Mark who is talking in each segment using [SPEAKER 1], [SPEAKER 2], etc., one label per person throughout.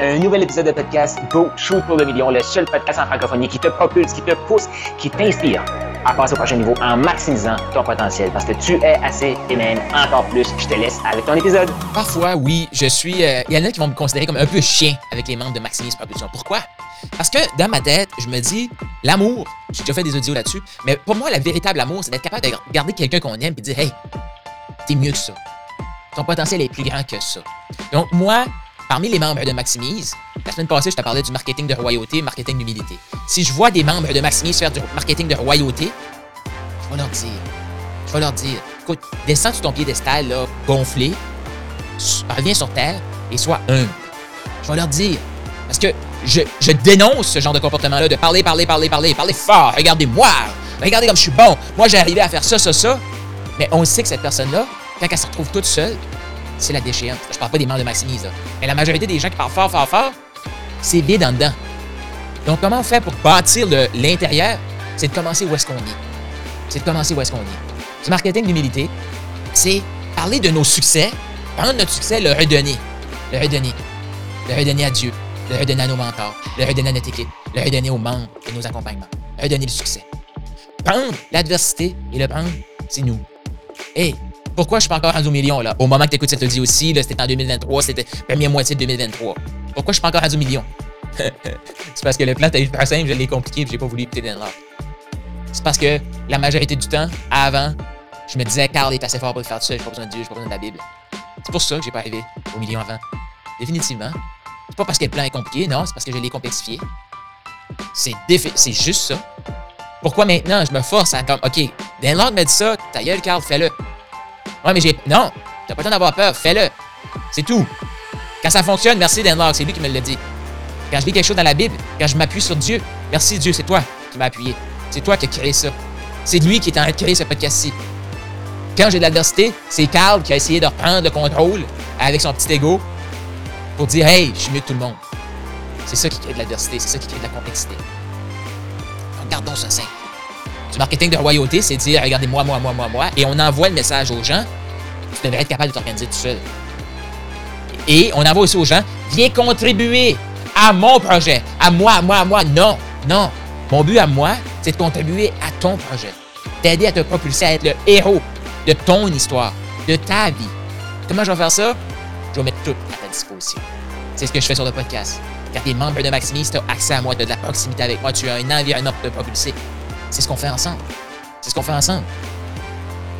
[SPEAKER 1] Un nouvel épisode de podcast Go Shoot pour le million, le seul podcast en francophonie qui te propulse, qui te pousse, qui t'inspire à passer au prochain niveau en maximisant ton potentiel parce que tu es assez et même encore plus. Je te laisse avec ton épisode.
[SPEAKER 2] Parfois, oui, je suis. euh, Il y en a qui vont me considérer comme un peu chien avec les membres de Maximise Propulsion. Pourquoi? Parce que dans ma tête, je me dis, l'amour, j'ai déjà fait des audios là-dessus, mais pour moi, le véritable amour, c'est d'être capable de regarder quelqu'un qu'on aime et dire, hey, t'es mieux que ça. Ton potentiel est plus grand que ça. Donc, moi, parmi les membres de Maximise, la semaine passée, je te parlais du marketing de royauté, marketing d'humilité. Si je vois des membres de Maximise faire du marketing de royauté, je vais leur dire, je vais leur dire, écoute, descends sur ton piédestal, là, gonflé, reviens sur terre et sois humble. Je vais leur dire, parce que je, je dénonce ce genre de comportement-là, de parler, parler, parler, parler, parler fort, regardez-moi, regardez comme je suis bon, moi j'ai arrivé à faire ça, ça, ça, mais on sait que cette personne-là, quand elle se retrouve toute seule, c'est la déchéante. Je parle pas des membres de Maximise, là. Mais la majorité des gens qui parlent fort, fort, fort, c'est vide en dedans. Donc, comment on fait pour bâtir le- l'intérieur? C'est de commencer où est-ce qu'on est. C'est de commencer où est-ce qu'on est. Du marketing d'humilité, c'est parler de nos succès, prendre notre succès, le redonner. Le redonner. Le redonner à Dieu. Le redonner à nos mentors. Le redonner à notre équipe. Le redonner aux membres et nos accompagnements. Redonner le succès. Prendre l'adversité et le prendre, c'est nous. Hey, pourquoi je suis pas encore rendu au million, là? Au moment que tu écoutes cette audio aussi, c'était en 2023, c'était première moitié de 2023. Pourquoi je suis pas encore rendu au million? c'est parce que le plan était hyper simple, je l'ai compliqué et j'ai pas voulu écouter Dan Locke. C'est parce que la majorité du temps, avant, je me disais, Carl est assez fort pour le faire tout seul, j'ai pas besoin de Dieu, j'ai pas besoin de la Bible. C'est pour ça que j'ai pas arrivé au million avant. Définitivement. C'est pas parce que le plan est compliqué, non, c'est parce que je l'ai complexifié. C'est c'est juste ça. Pourquoi maintenant je me force à comme, OK, Dan m'a dit ça, ta gueule, Carl, fais-le. Ouais, mais j'ai. Non, t'as pas le temps d'avoir peur, fais-le. C'est tout. Quand ça fonctionne, merci Dan Locke, c'est lui qui me l'a dit. Quand je lis quelque chose dans la Bible, quand je m'appuie sur Dieu, merci Dieu, c'est toi qui m'as appuyé. C'est toi qui as créé ça. C'est lui qui est en train de créer ce podcast-ci. Quand j'ai de l'adversité, c'est Carl qui a essayé de reprendre le contrôle avec son petit ego pour dire Hey, je suis mieux que tout le monde. C'est ça qui crée de l'adversité, c'est ça qui crée de la complexité. Donc, gardons ça simple. Du marketing de royauté, c'est dire regardez-moi, moi, moi, moi, moi, et on envoie le message aux gens tu devrais être capable de t'organiser tout seul. Et on envoie aussi aux gens viens contribuer à mon projet, à moi, à moi, à moi. Non, non. Mon but à moi, c'est de contribuer à ton projet, t'aider à te propulser à être le héros de ton histoire, de ta vie. Comment je vais faire ça? Je vais mettre tout à ta disposition. C'est ce que je fais sur le podcast. Quand tu es membre de Maximise, tu as accès à moi, tu as de la proximité avec moi, tu as un environnement pour te propulser. C'est ce qu'on fait ensemble. C'est ce qu'on fait ensemble.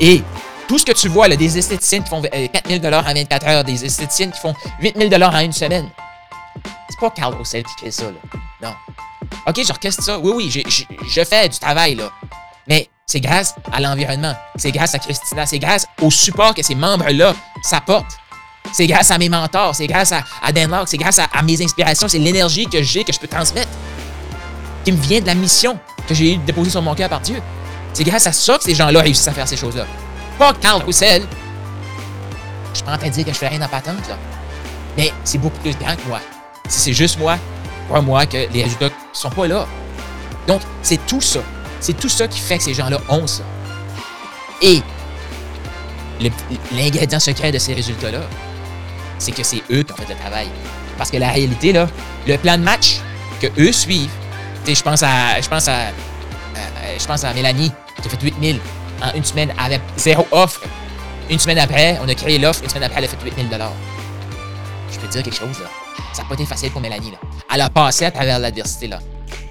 [SPEAKER 2] Et tout ce que tu vois, des esthéticiennes qui font euh, 4 000 en 24 heures, des esthéticiennes qui font 8 000 en une semaine, c'est pas Carl Roussel qui crée ça, là. Non. OK, j'orchestre ça. Oui, oui, je fais du travail, là. Mais c'est grâce à l'environnement. C'est grâce à Christina. C'est grâce au support que ces membres-là s'apportent. C'est grâce à mes mentors. C'est grâce à, à Dan. C'est grâce à, à mes inspirations. C'est l'énergie que j'ai, que je peux transmettre. Qui me vient de la mission que j'ai déposée sur mon cœur par Dieu. C'est grâce à ça que ces gens-là réussissent à faire ces choses-là. Pas Carl Roussel. Je suis pas en train de dire que je fais rien patente, là. Mais c'est beaucoup plus grand que moi. Si c'est juste moi, crois-moi que les résultats sont pas là. Donc, c'est tout ça. C'est tout ça qui fait que ces gens-là ont ça. Et l'ingrédient secret de ces résultats-là, c'est que c'est eux qui ont fait le travail. Parce que la réalité, là, le plan de match que eux suivent, je pense à, je pense à- je pense à Mélanie qui a fait 8000 une semaine avec zéro offre. Une semaine après, on a créé l'offre. Une semaine après, elle a fait 8000 Je peux te dire quelque chose, là. Ça n'a pas été facile pour Mélanie, là. Elle a passé à travers l'adversité, là.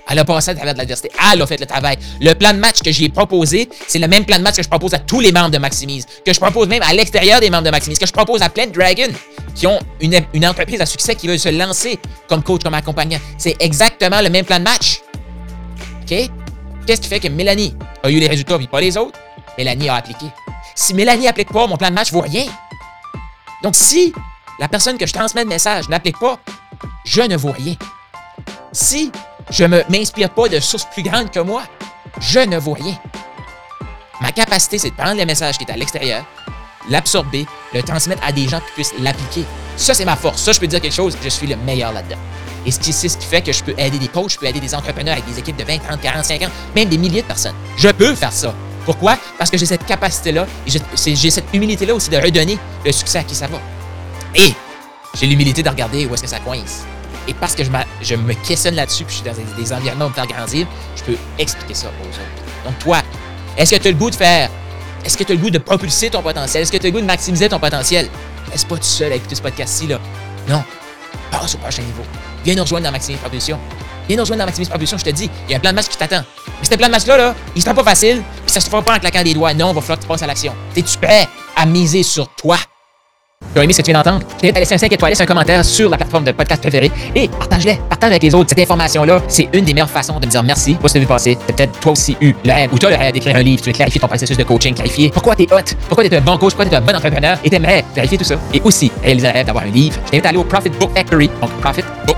[SPEAKER 2] Elle a passé à travers l'adversité. Elle a fait le travail. Le plan de match que j'ai proposé, c'est le même plan de match que je propose à tous les membres de Maximise, que je propose même à l'extérieur des membres de Maximise, que je propose à plein de Dragons qui ont une, une entreprise à succès qui veulent se lancer comme coach, comme accompagnant. C'est exactement le même plan de match. OK? Qu'est-ce qui fait que Mélanie a eu les résultats et pas les autres? Mélanie a appliqué. Si Mélanie applique pas, mon plan de match vaut rien. Donc, si la personne que je transmets le message n'applique pas, je ne vaux rien. Si je ne m'inspire pas de sources plus grandes que moi, je ne vaux rien. Ma capacité, c'est de prendre le message qui est à l'extérieur, l'absorber, le transmettre à des gens qui puissent l'appliquer. Ça, c'est ma force. Ça, je peux dire quelque chose, je suis le meilleur là-dedans. Et c'est ce qui fait que je peux aider des coachs, je peux aider des entrepreneurs avec des équipes de 20, 30, 40, 50, même des milliers de personnes. Je peux faire ça. Pourquoi? Parce que j'ai cette capacité-là et j'ai cette humilité-là aussi de redonner le succès à qui ça va. Et j'ai l'humilité de regarder où est-ce que ça coince. Et parce que je, me questionne là-dessus, puis je suis dans des, environnements pour me faire je peux expliquer ça aux autres. Donc, toi, est-ce que tu as le goût de faire est-ce que tu as le goût de propulser ton potentiel? Est-ce que tu as le goût de maximiser ton potentiel? Est-ce pas tout seul à écouter ce podcast-ci, là? Non. Passe au prochain niveau. Viens nous rejoindre dans Maximise Propulsion. Viens nous rejoindre dans Maximise Propulsion, je te dis. Il y a un plan de match qui t'attend. Mais ce plan de match-là, là, il sera pas facile, ça se fera pas en claquant des doigts. Non, il va falloir à l'action. Es-tu prêt à miser sur toi? Tu aimé ce que tu viens d'entendre? Je t'invite à laisser un 5 étoiles, laisse un commentaire sur la plateforme de podcast préférée et partage-les. Partage avec les autres. Cette information-là, c'est une des meilleures façons de me dire merci pour ce que tu as vu passer? peut-être toi aussi eu le rêve ou as le rêve d'écrire un livre, tu veux clarifier ton processus de coaching, clarifier pourquoi tu es hot, pourquoi tu es un bon coach, pourquoi tu es un bon entrepreneur? Et tu aimerais clarifier tout ça. Et aussi réaliser le d'avoir un livre. Je t'invite à aller au Profit Book Factory, donc